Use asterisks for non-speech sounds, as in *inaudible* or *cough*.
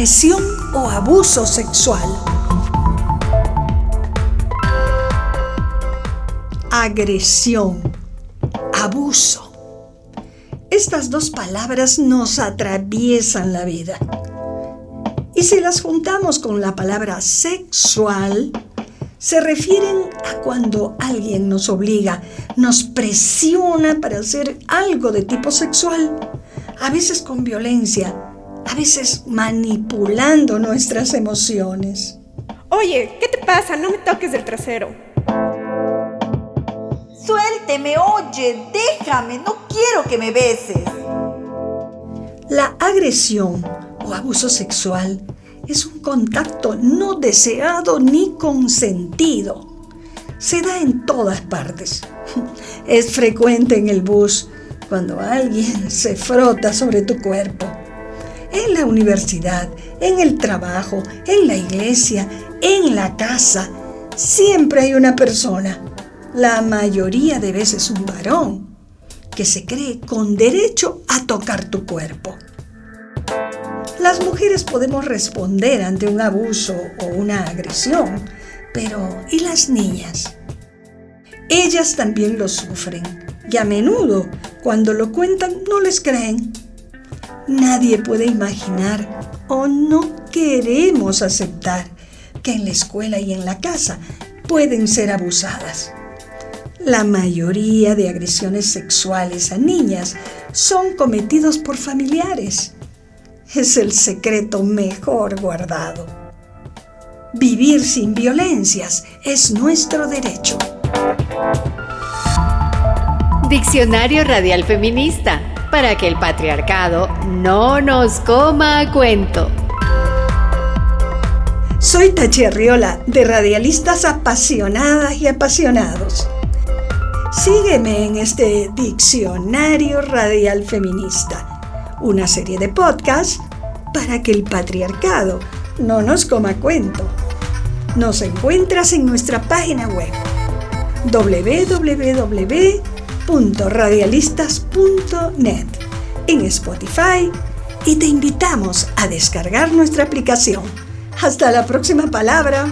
agresión o abuso sexual. Agresión, abuso. Estas dos palabras nos atraviesan la vida. Y si las juntamos con la palabra sexual, se refieren a cuando alguien nos obliga, nos presiona para hacer algo de tipo sexual, a veces con violencia, a veces manipulando nuestras emociones. Oye, ¿qué te pasa? No me toques del trasero. Suélteme, oye, déjame, no quiero que me beses. La agresión o abuso sexual es un contacto no deseado ni consentido. Se da en todas partes. *laughs* Es frecuente en el bus cuando alguien se frota sobre tu cuerpo en la universidad, en el trabajo, en la iglesia, en la casa, siempre hay una persona, la mayoría de veces un varón, que se cree con derecho a tocar tu cuerpo. Las mujeres podemos responder ante un abuso o una agresión, pero ¿y las niñas? Ellas también lo sufren y a menudo cuando lo cuentan no les creen Nadie puede imaginar o no queremos aceptar que en la escuela y en la casa pueden ser abusadas. La mayoría de agresiones sexuales a niñas son cometidos por familiares. Es el secreto mejor guardado. Vivir sin violencias es nuestro derecho. Diccionario Radial Feminista para que el patriarcado no nos coma a cuento. Soy Tachi Arriola, de Radialistas Apasionadas y Apasionados. Sígueme en este Diccionario Radial Feminista, una serie de podcasts para que el patriarcado no nos coma cuento. Nos encuentras en nuestra página web www www.radialistas.net en Spotify y te invitamos a descargar nuestra aplicación. Hasta la próxima palabra.